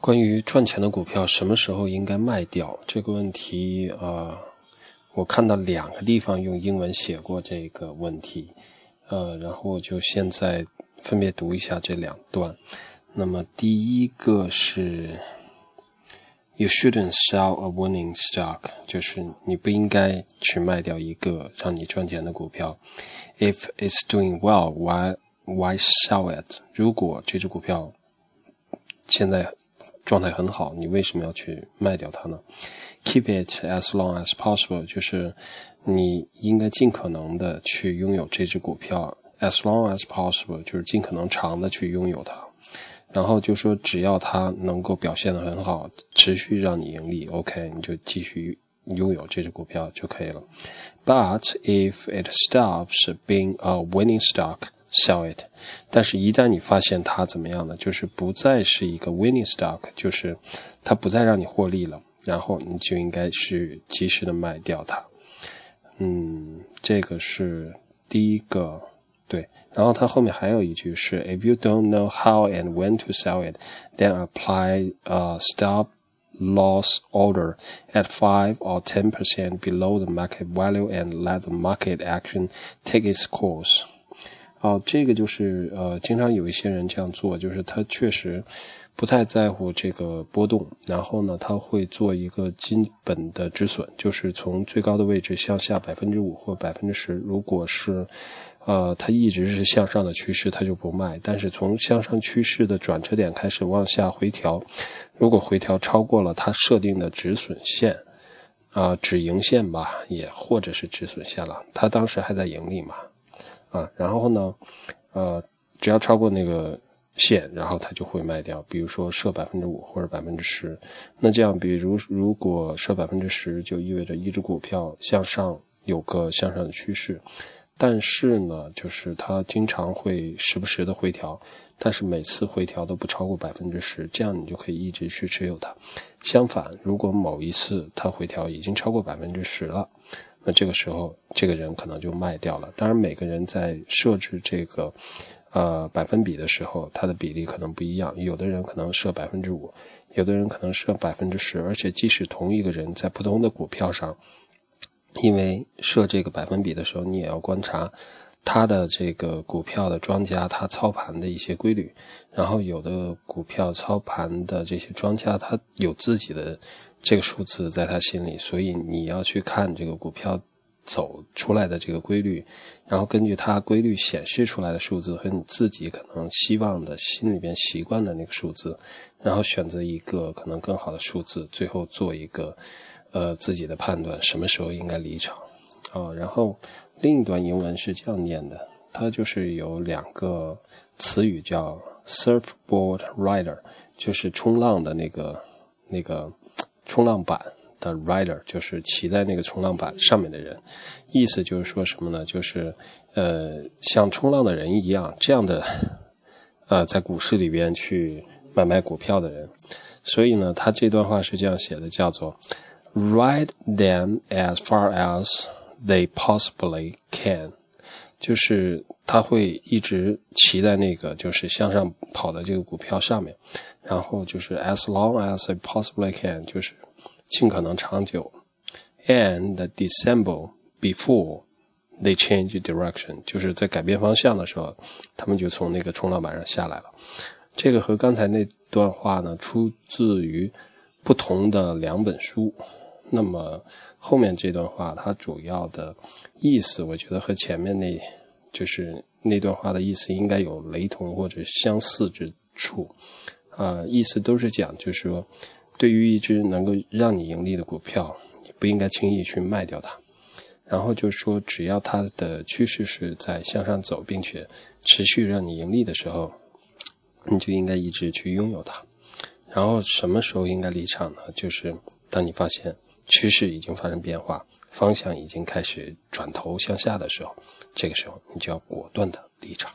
关于赚钱的股票什么时候应该卖掉这个问题，呃，我看到两个地方用英文写过这个问题，呃，然后我就现在分别读一下这两段。那么第一个是，You shouldn't sell a winning stock，就是你不应该去卖掉一个让你赚钱的股票。If it's doing well，why why sell it？如果这只股票现在状态很好，你为什么要去卖掉它呢？Keep it as long as possible，就是你应该尽可能的去拥有这只股票，as long as possible，就是尽可能长的去拥有它。然后就说只要它能够表现的很好，持续让你盈利，OK，你就继续拥有这只股票就可以了。But if it stops being a winning stock, sell it，但是，一旦你发现它怎么样呢？就是不再是一个 winning stock，就是它不再让你获利了，然后你就应该去及时的卖掉它。嗯，这个是第一个对。然后它后面还有一句是：If you don't know how and when to sell it, then apply a stop loss order at five or ten percent below the market value and let the market action take its course. 哦，这个就是呃，经常有一些人这样做，就是他确实不太在乎这个波动，然后呢，他会做一个基本的止损，就是从最高的位置向下百分之五或百分之十。如果是呃，它一直是向上的趋势，它就不卖；但是从向上趋势的转折点开始往下回调，如果回调超过了它设定的止损线，啊，止盈线吧，也或者是止损线了，它当时还在盈利嘛。啊，然后呢，呃，只要超过那个线，然后它就会卖掉。比如说设百分之五或者百分之十，那这样，比如如果设百分之十，就意味着一只股票向上有个向上的趋势，但是呢，就是它经常会时不时的回调，但是每次回调都不超过百分之十，这样你就可以一直去持有它。相反，如果某一次它回调已经超过百分之十了。那这个时候，这个人可能就卖掉了。当然，每个人在设置这个呃百分比的时候，它的比例可能不一样。有的人可能设百分之五，有的人可能设百分之十。而且，即使同一个人在不同的股票上，因为设这个百分比的时候，你也要观察他的这个股票的庄家他操盘的一些规律。然后，有的股票操盘的这些庄家，他有自己的。这个数字在他心里，所以你要去看这个股票走出来的这个规律，然后根据它规律显示出来的数字和你自己可能希望的心里边习惯的那个数字，然后选择一个可能更好的数字，最后做一个呃自己的判断，什么时候应该离场啊。然后另一段英文是这样念的，它就是有两个词语叫 surfboard rider，就是冲浪的那个那个。冲浪板的 rider 就是骑在那个冲浪板上面的人，意思就是说什么呢？就是呃，像冲浪的人一样，这样的呃，在股市里边去买卖股票的人。所以呢，他这段话是这样写的，叫做 ride them as far as they possibly can 就是他会一直骑在那个就是向上跑的这个股票上面然后就是 as long as possibly can 就是尽可能长久。And december before they change direction 就是在改变方向的时候他们就从那个冲浪板上下来了。这个和刚才那段话呢出自于不同的两本书。那么后面这段话，它主要的意思，我觉得和前面那，就是那段话的意思应该有雷同或者相似之处。啊，意思都是讲，就是说。对于一只能够让你盈利的股票，你不应该轻易去卖掉它。然后就是说，只要它的趋势是在向上走，并且持续让你盈利的时候，你就应该一直去拥有它。然后什么时候应该离场呢？就是当你发现趋势已经发生变化，方向已经开始转头向下的时候，这个时候你就要果断的离场。